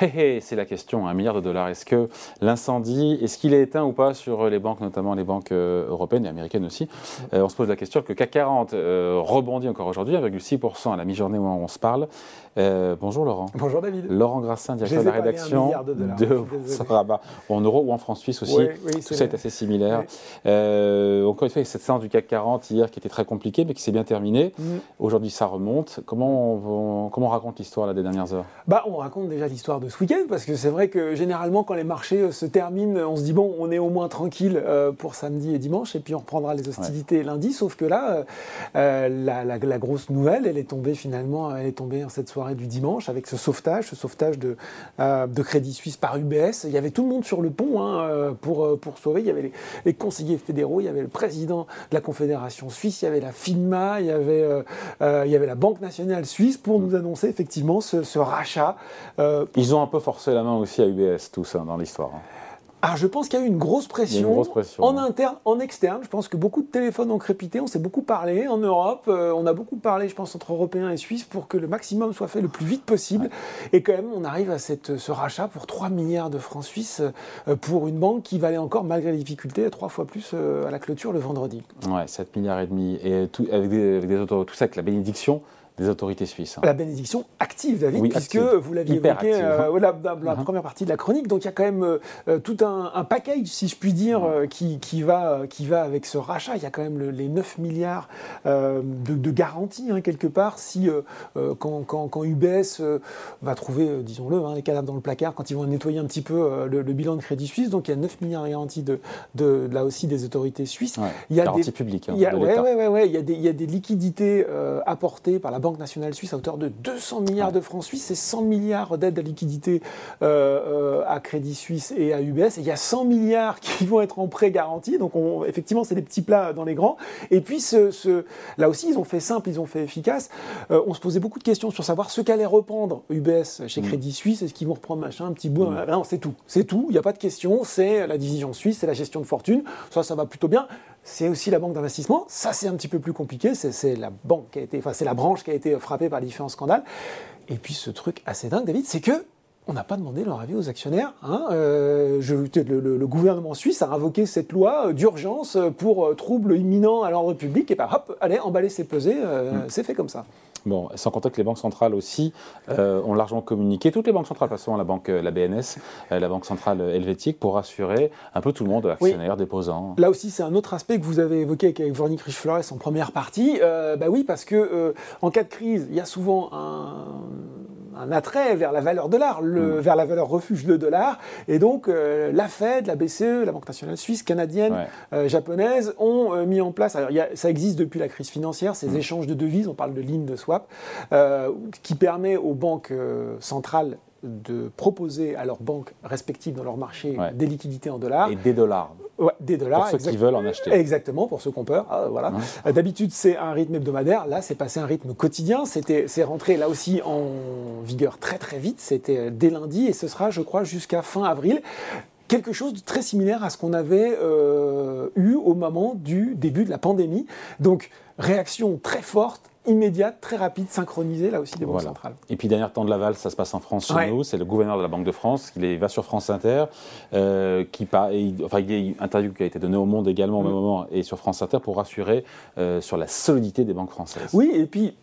c'est la question, un milliard de dollars. Est-ce que l'incendie, est-ce qu'il est éteint ou pas sur les banques, notamment les banques euh, européennes et américaines aussi? Euh, On se pose la question que le CAC 40 euh, rebondit encore aujourd'hui, 1,6% à la mi-journée où on se parle. bonjour Laurent. Bonjour David. Laurent Grassin, directeur de la rédaction de, de Rabat, en euros ou en francs suisses aussi. Oui, Tout ça est assez similaire. encore une fois, cette séance du CAC 40 hier qui était très compliquée mais qui s'est bien terminée. Mm. Aujourd'hui, ça remonte. Comment on, comment on raconte l'histoire des dernières heures? Bah, On raconte déjà l'histoire de ce week-end, parce que c'est vrai que généralement, quand les marchés euh, se terminent, on se dit, bon, on est au moins tranquille euh, pour samedi et dimanche, et puis on reprendra les hostilités lundi, sauf que là, euh, la, grosse nouvelle, elle est tombée finalement, elle est tombée en cette soirée du dimanche, avec ce sauvetage, ce sauvetage de, de Crédit Suisse par UBS. Il y avait tout le monde sur le pont hein, pour, pour sauver, il y avait les, les, conseillers fédéraux, il y avait le président de la Confédération suisse, il y avait la FINMA, il y avait, il y avait la Banque nationale suisse pour nous annoncer effectivement ce, ce rachat. Ils ont un peu forcé la main aussi à UBS, tout ça, dans l'histoire. Hein. Ah, je pense qu'il y a eu une grosse pression, en interne, en externe. Je pense que beaucoup de téléphones ont crépité. On s'est beaucoup parlé en Europe. Euh, on a beaucoup parlé, je pense, entre Européens et Suisses pour que le maximum soit fait le plus vite possible. Et quand même, on arrive à cette, ce rachat pour 3 milliards de francs suisses euh, pour une banque qui valait encore, malgré les difficultés, trois fois plus euh, à la clôture le vendredi. Ouais, 7 milliards et demi. Et tout, avec, des, avec des tout ça avec la bénédiction des autorités suisses. Hein. La bénédiction active, David, puisque vous l'aviez évoqué euh, la, uh-huh. première partie de la chronique. Donc il y a quand même euh, euh, tout un, package, si je puis dire, qui, qui, va, qui va avec ce rachat. Il y a quand même les 9 milliards de, de garanties, hein, quelque part, si quand, quand, quand, UBS va trouver, disons-le, hein, les cadavres dans le placard, quand ils vont nettoyer un petit peu le, bilan de Crédit Suisse. Donc il y a 9 milliards de garanties de, de, là aussi des autorités suisses. il y a garanties publiques. il, y a, ouais, ouais, ouais, il, y a des, il y a des liquidités apportées par la Banque nationale suisse à hauteur de 200 milliards de francs suisses et 100 milliards d'aides à liquidité euh, euh, à Crédit Suisse et à UBS. Et il y a 100 milliards qui vont être en prêt garanti. Donc on, effectivement, c'est des petits plats dans les grands. Et puis ce, là aussi, ils ont fait simple, ils ont fait efficace. Euh, on se posait beaucoup de questions sur savoir ce qu'allait reprendre UBS chez mm. Crédit Suisse. Est-ce qu'ils vont reprendre machin, un petit bout? Mm. Non, c'est tout. C'est tout. Il n'y a pas de question. C'est la division suisse, c'est la gestion de fortune. Ça, ça va plutôt bien c'est aussi la banque d'investissement. Ça, c'est un petit peu plus compliqué. C'est la banque qui a été, enfin, c'est la branche qui a été frappée par les différents scandales. Et puis, ce truc assez dingue, David, c'est que on n'a pas demandé leur avis aux actionnaires. Hein. Euh, je, le, gouvernement suisse a invoqué cette loi d'urgence pour euh, trouble imminent à l'ordre public. Et ben hop, allez, emballer, c'est pesé. Euh, mm. C'est fait comme ça. Bon, sans compter que les banques centrales aussi euh, ont largement communiqué, toutes les banques centrales, passons la banque, la BNS, euh, la banque centrale helvétique, pour rassurer un peu tout le monde, actionnaires, déposants. Là aussi, c'est un autre aspect que vous avez évoqué avec, Vornik Rich-Flores en première partie. Euh, bah oui, parce que en cas de crise, il y a souvent un un attrait vers la valeur dollar, le, mm. vers la valeur refuge, le dollar. Et donc, euh, la Fed, la BCE, la Banque nationale suisse, canadienne, euh, japonaise ont euh, mis en place. Alors, ça existe depuis la crise financière, ces mm. échanges de devises, on parle de ligne de swap, qui permet aux banques centrales de proposer à leurs banques respectives dans leur marché des liquidités en dollars. Et des dollars. Ouais, des dollars. Pour ceux qui veulent en acheter. Exactement, pour ceux qu'on peut. Ah, voilà. Euh, d'habitude, c'est un rythme hebdomadaire. Là, c'est passé un rythme quotidien. C'était, c'est rentré là aussi en vigueur très très vite. C'était dès lundi et ce sera, je crois, jusqu'à fin avril quelque chose de très similaire à ce qu'on avait euh, eu au moment du début de la pandémie. Donc, réaction très forte immédiate, très rapide, synchronisée, là aussi, des banques centrales. Et puis, dernier temps de Laval, ça se passe en France chez nous. C'est le gouverneur de la Banque de France qui va sur France Inter, euh, qui enfin, il y a une interview qui a été donnée au Monde également au mm. même moment et sur France Inter pour rassurer euh, sur la solidité des banques françaises. Oui, et puis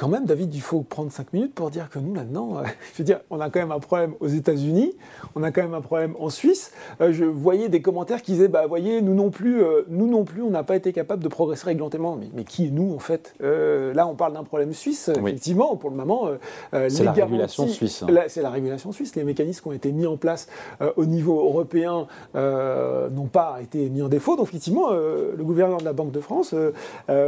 quand même, David, il faut prendre cinq minutes pour dire que nous, maintenant, euh, je veux dire, on a quand même un problème aux États-Unis, on a quand même un problème en Suisse. Euh, je voyais des commentaires qui disaient, bah, voyez, nous non plus, euh, nous non plus, on n'a pas été capable de progresser réglementairement. Mais, mais qui est nous, en fait? Là, on parle d'un problème suisse, effectivement, pour le moment. c'est la régulation suisse. Hein. C'est la régulation suisse. Les mécanismes qui ont été mis en place au niveau européen n'ont pas été mis en défaut. Donc, effectivement, le gouverneur de la Banque de France,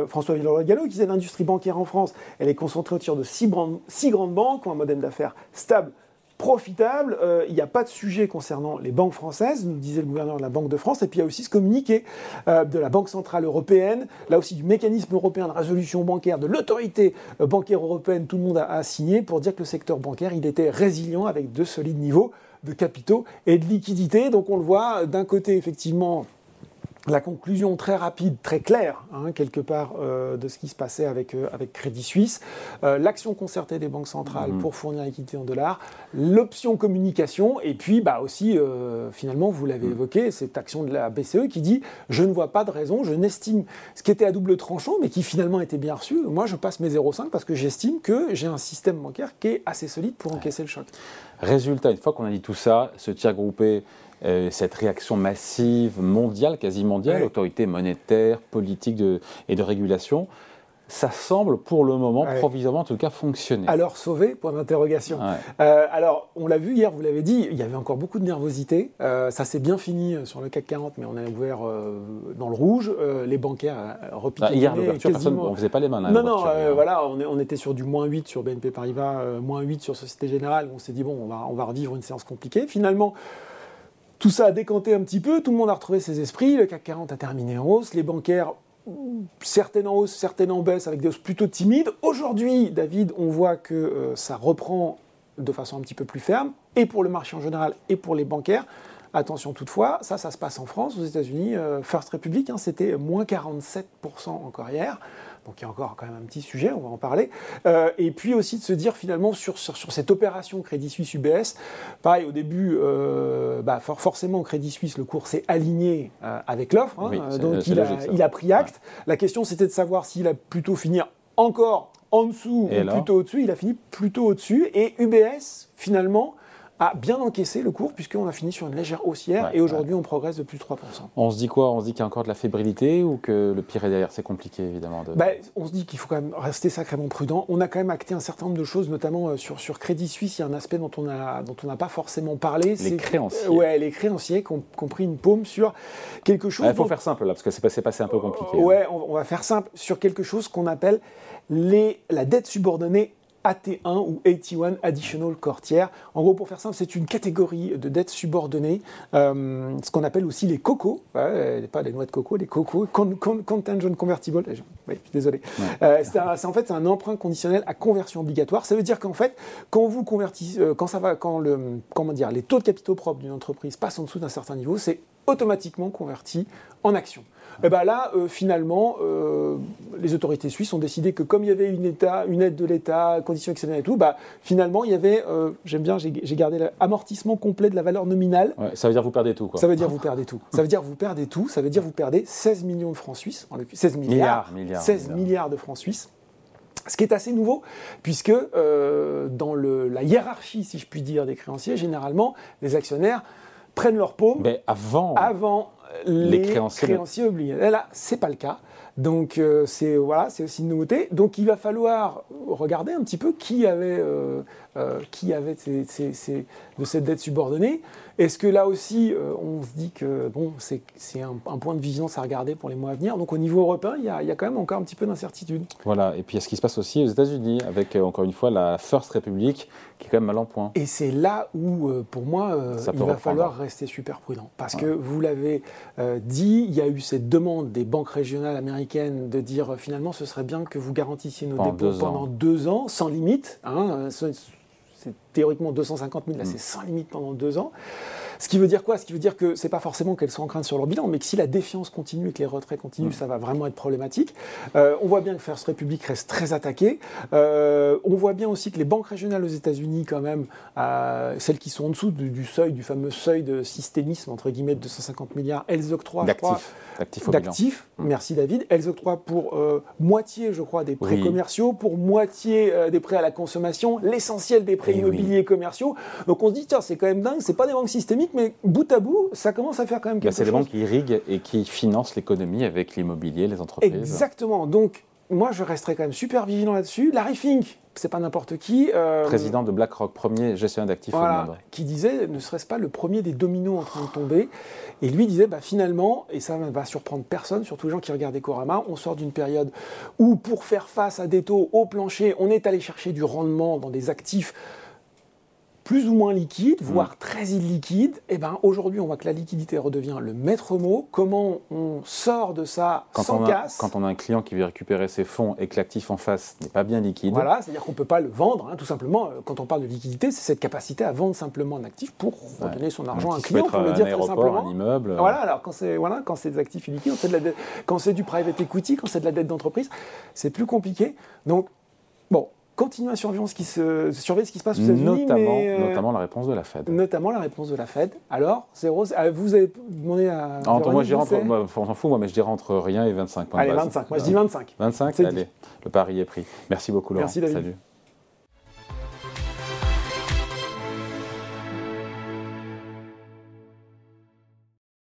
François Villeroy-Gallo, qui disait l'industrie bancaire en France, elle est concentré autour de six, grandes banques, ont un modèle d'affaires stable, profitable. Euh, il n'y a pas de sujet concernant les banques françaises, nous disait le gouverneur de la Banque de France. Et puis il y a aussi ce communiqué euh, de la Banque Centrale Européenne, là aussi du mécanisme européen de résolution bancaire, de l'autorité euh, bancaire européenne, tout le monde a, signé pour dire que le secteur bancaire, il était résilient avec de solides niveaux de capitaux et de liquidités. Donc on le voit d'un côté effectivement la conclusion très rapide, très claire, hein, quelque part, euh, de ce qui se passait avec, euh, avec Crédit Suisse, euh, l'action concertée des banques centrales mmh. pour fournir l'équité en dollars, l'option communication, et puis bah, aussi, finalement, vous l'avez mmh. évoqué, cette action de la BCE qui dit je ne vois pas de raison, je n'estime ce qui était à double tranchant, mais qui finalement était bien reçu. Moi, je passe mes 0,5 parce que j'estime que j'ai un système bancaire qui est assez solide pour encaisser le choc. Résultat, une fois qu'on a dit tout ça, ce tiers groupé euh, cette réaction massive, mondiale, quasi mondiale, autorité monétaire, politique et de régulation, ça semble pour le moment, provisoirement en tout cas, fonctionner. Alors sauvé, point d'interrogation. Euh, alors, on l'a vu hier, vous l'avez dit, il y avait encore beaucoup de nervosité. Euh, ça s'est bien fini sur le CAC 40, mais on a ouvert dans le rouge. les bancaires repiquaient. Ah, hier, l'ouverture, on ne faisait pas les mains. non, non, voilà, on, on, était sur du moins 8 sur BNP Paribas, moins 8 sur Société Générale. On s'est dit, bon, on va, on va revivre une séance compliquée. Finalement, tout ça a décanté un petit peu, tout le monde a retrouvé ses esprits, le CAC 40 a terminé en hausse, les bancaires, certaines en hausse, certaines en baisse, avec des hausses plutôt timides. Aujourd'hui, David, on voit que euh, ça reprend de façon un petit peu plus ferme, et pour le marché en général, et pour les bancaires. Attention toutefois, ça, ça se passe en France, aux États-Unis. Euh, First Republic, hein, c'était moins 47% encore hier. Donc il y a encore quand même un petit sujet, on va en parler. Euh, et puis aussi de se dire finalement sur, sur, cette opération Crédit Suisse UBS, pareil au début, euh, bah, forcément Crédit Suisse, le cours s'est aligné euh, avec l'offre, hein, donc il, a, il, a, pris acte. La question c'était de savoir s'il a plutôt fini encore en dessous ou plutôt au-dessus. Il a fini plutôt au-dessus. Et UBS, finalement, a bien encaissé le cours puisqu'on a fini sur une légère haussière et aujourd'hui on progresse de plus de 3%. On se dit quoi? On se dit qu'il y a encore de la fébrilité ou que le pire est derrière? C'est compliqué évidemment. De... Bah, on se dit qu'il faut quand même rester sacrément prudent. On a quand même acté un certain nombre de choses, notamment euh, sur, sur Crédit Suisse. Il y a un aspect dont on n'a dont on pas forcément parlé. Les créanciers. ouais, les créanciers qui ont, pris une paume sur quelque chose. Il faut faire simple là parce que c'est passé, passé un peu compliqué. Hein. ouais, on, va faire simple sur quelque chose qu'on appelle les, la dette subordonnée AT1 ou AT1 Additional Courtier. En gros, pour faire simple, c'est une catégorie de dettes subordonnées, euh, ce qu'on appelle aussi les COCO, pas les noix de coco, les COCO, Contingent Convertible. Oui, je suis désolé. Euh, c'est en fait un emprunt conditionnel à conversion obligatoire. Ça veut dire qu'en fait, quand vous convertissez, euh, quand ça va, quand le, comment dire, les taux de capitaux propres d'une entreprise passent en dessous d'un certain niveau, c'est automatiquement converti en actions. Et eh ben là, euh, finalement, euh, les autorités suisses ont décidé que comme il y avait une, état, une aide de l'État, conditions exceptionnelles et tout, bah, finalement, il y avait, euh, j'aime bien, j'ai gardé l'amortissement complet de la valeur nominale. ça veut dire vous perdez tout. Quoi. Ça veut dire vous perdez tout. Ça veut dire vous perdez tout. Ça veut dire vous perdez 16 millions de francs suisses, 16 milliards, 16 milliards de francs suisses. Ce qui est assez nouveau, puisque dans le, la hiérarchie, si je puis dire, des créanciers, généralement, les actionnaires prennent leur paume Mais avant, avant les, créanciers, obligés. Là, c'est pas le cas. Donc euh, c'est voilà, c'est aussi une nouveauté. Donc il va falloir regarder un petit peu qui avait euh, euh, qui avait de cette dette subordonnée. Est-ce que là aussi, euh, on se dit que bon, c'est un, point de vigilance à regarder pour les mois à venir Donc au niveau européen, il y a, quand même encore un petit peu d'incertitude. Voilà, et puis il y a ce qui se passe aussi aux États-Unis, avec euh, encore une fois la First Republic, qui est quand même mal en point. Et c'est là où, pour moi, il va falloir rester super prudent. Parce que vous l'avez dit, il y a eu cette demande des banques régionales américaines de dire finalement, ce serait bien que vous garantissiez nos dépôts pendant deux ans, sans limite. Hein, c'est théoriquement 250 000, là mm. c'est sans limite pendant deux ans. Ce qui veut dire quoi? Ce qui veut dire que c'est pas forcément qu'elles sont en crainte sur leur bilan, mais que si la défiance continue et que les retraits continuent, mm. ça va vraiment être problématique. Euh, on voit bien que First Republic reste très attaqué. Euh, on voit bien aussi que les banques régionales aux États-Unis, quand même, euh, celles qui sont en dessous du, seuil, du fameux seuil de systémisme, entre guillemets, de 250 milliards, elles octroient d'actifs. D'actifs. Mm. Merci David. Elles octroient pour moitié, je crois, des prêts commerciaux, pour moitié des prêts à la consommation, l'essentiel des prêts eh immobiliers commerciaux. Donc on se dit, tiens, c'est quand même dingue, c'est pas des banques systémiques, mais bout à bout, ça commence à faire quand même quelque chose. C'est les banques qui irriguent et qui financent l'économie avec l'immobilier, les entreprises. Exactement. Donc, moi, je resterai quand même super vigilant là-dessus. Larry Fink, c'est pas n'importe qui. Euh, Président de BlackRock, premier gestionnaire d'actifs au monde. Qui disait, ne serait-ce pas le premier des dominos en train de tomber Et lui disait, bah, finalement, et ça ne va surprendre personne, surtout les gens qui regardent Corama, on sort d'une période où, pour faire face à des taux au plancher, on est allé chercher du rendement dans des actifs plus ou moins liquide, voire mm. très illiquide, et eh ben aujourd'hui on voit que la liquidité redevient le maître mot. Comment on sort de ça sans casse Quand on a un client qui veut récupérer ses fonds et que l'actif en face n'est pas bien liquide. Voilà, c'est-à-dire qu'on ne peut pas le vendre, hein, tout simplement. Quand on parle de liquidité, c'est cette capacité à vendre simplement un actif pour redonner son argent à un client, pour le dire très simplement. Un immeuble. Voilà, alors quand c'est voilà, quand des actifs illiquides, quand c'est du private equity, quand c'est de la dette d'entreprise, c'est plus compliqué. Donc continuer à surveiller ce qui se, surveiller ce qui se passe aux États-Unis. Notamment, euh, notamment la réponse de la Fed. Notamment la réponse de la Fed. Alors, zéro, ah, vous avez demandé à. Ah, moi, je dirais entre, moi, on s'en fout, moi, mais je dirais entre rien et 25 points Allez, 25. Moi, je dis 25. 25 Allez, le pari est pris. Merci beaucoup, Laurent. Merci, David. Salut.